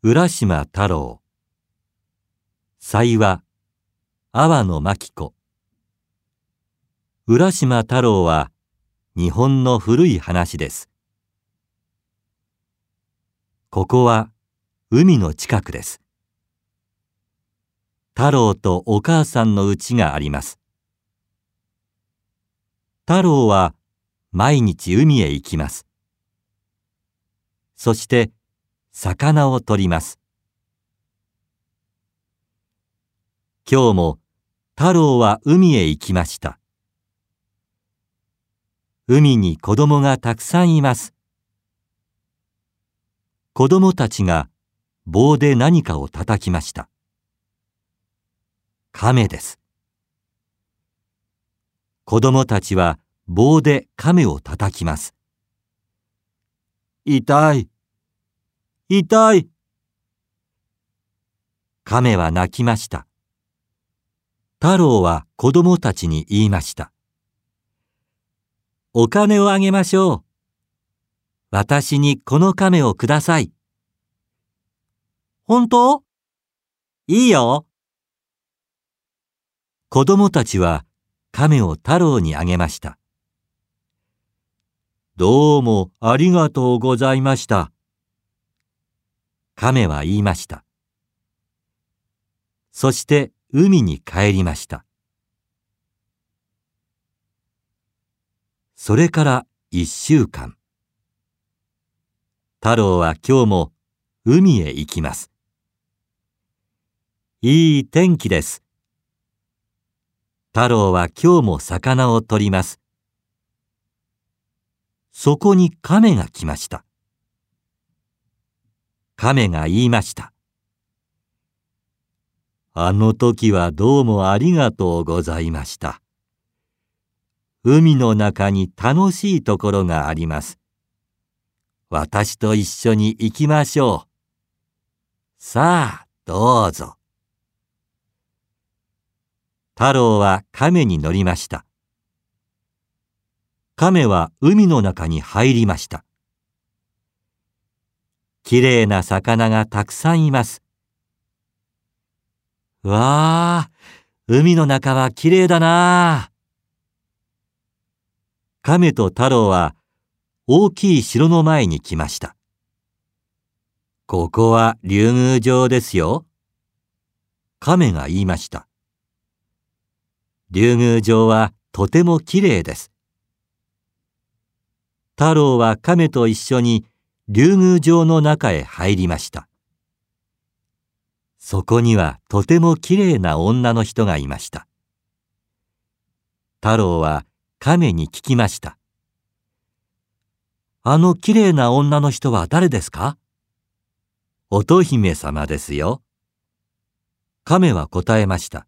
浦島太郎。祭話阿波野真紀子。浦島太郎は日本の古い話です。ここは海の近くです。太郎とお母さんの家があります。太郎は毎日海へ行きます。そして魚を取ります。今日も太郎は海へ行きました。海に子供がたくさんいます。子供たちが棒で何かを叩きました。亀です。子供たちは棒で亀を叩きます。痛い。痛い。亀は泣きました。太郎は子供たちに言いました。お金をあげましょう。私にこの亀をください。本当？いいよ。子供たちは亀を太郎にあげました。どうもありがとうございました。亀は言いました。そして海に帰りました。それから一週間。太郎は今日も海へ行きます。いい天気です。太郎は今日も魚を取ります。そこに亀が来ました。亀が言いました。あの時はどうもありがとうございました。海の中に楽しいところがあります。私と一緒に行きましょう。さあ、どうぞ。太郎は亀に乗りました。亀は海の中に入りました。きれいな魚がたくさんいます。わあ、海の中はきれいだなあ。亀と太郎は大きい城の前に来ました。ここは竜宮城ですよ。亀が言いました。竜宮城はとてもきれいです。太郎は亀と一緒に竜宮城の中へ入りました。そこにはとてもきれいな女の人がいました。太郎は亀に聞きました。あのきれいな女の人は誰ですか？乙姫様ですよ。亀は答えました。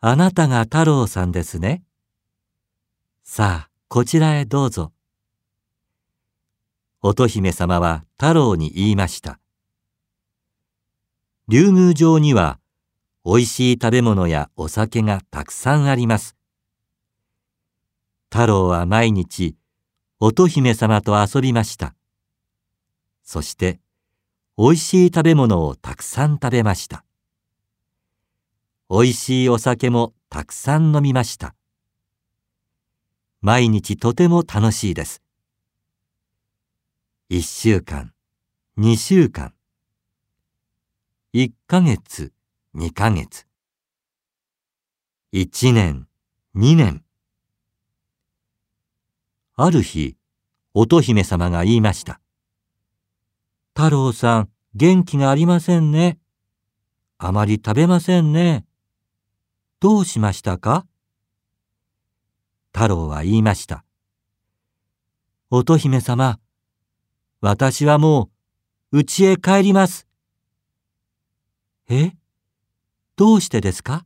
あなたが太郎さんですね。さあ、こちらへどうぞ。乙姫様は太郎に言いました。竜宮城には美味しい食べ物やお酒がたくさんあります。太郎は毎日乙姫様と遊びました。そして美味しい食べ物をたくさん食べました。美味しいお酒もたくさん飲みました。毎日とても楽しいです。一週間、二週間、一ヶ月、二ヶ月、一年、二年。ある日、乙姫様が言いました。太郎さん、元気がありませんね。あまり食べませんね。どうしましたか？太郎は言いました。乙姫様、私はもう、家へ帰ります。え？どうしてですか？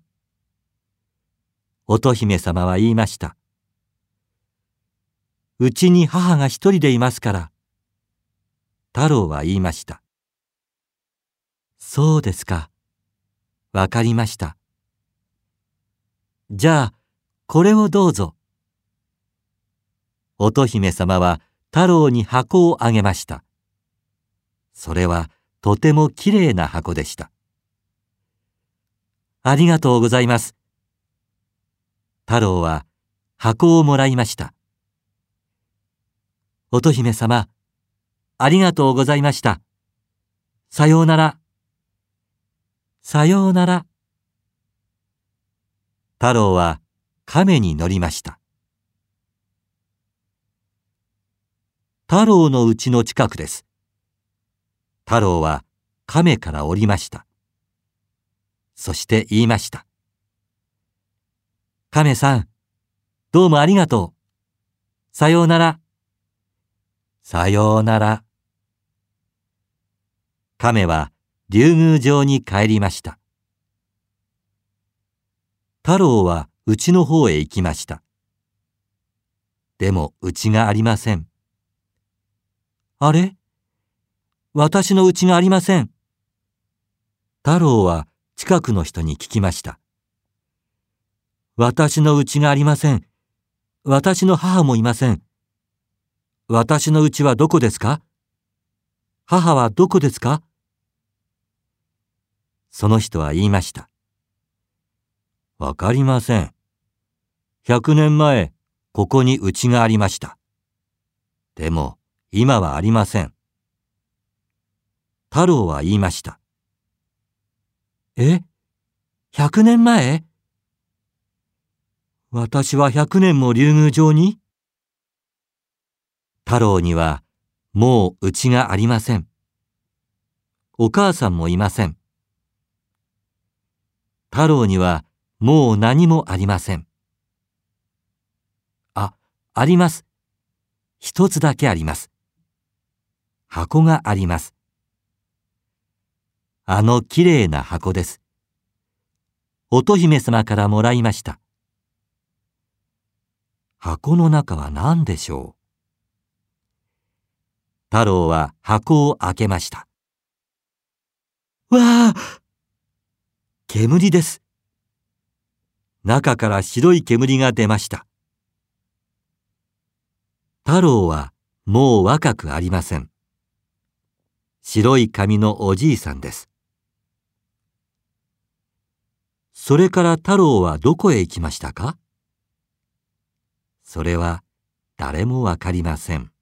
乙姫様は言いました。うちに母が一人でいますから。太郎は言いました。そうですか。わかりました。じゃあ、これをどうぞ。乙姫様は太郎に箱をあげました。それはとてもきれいな箱でした。ありがとうございます。太郎は箱をもらいました。乙姫様、ありがとうございました。さようなら。さようなら。太郎は亀に乗りました。太郎の家の近くです。太郎は亀から降りました。そして言いました。亀さん、どうもありがとう。さようなら。さようなら。亀は竜宮城に帰りました。太郎は家の方へ行きました。でも家がありません。あれ？私の家がありません。太郎は近くの人に聞きました。私の家がありません。私の母もいません。私の家はどこですか？母はどこですか？その人は言いました。わかりません。百年前、ここに家がありました。でも、今はありません。太郎は言いました。え？百年前？私は百年も竜宮城に？太郎にはもう家がありません。お母さんもいません。太郎にはもう何もありません。あ、あります。一つだけあります。箱があります。あのきれいな箱です。乙姫様からもらいました。箱の中は何でしょう？太郎は箱を開けました。わあ煙です。中から白い煙が出ました。太郎はもう若くありません。白い髪のおじいさんです。それから太郎はどこへ行きましたか？それは誰もわかりません。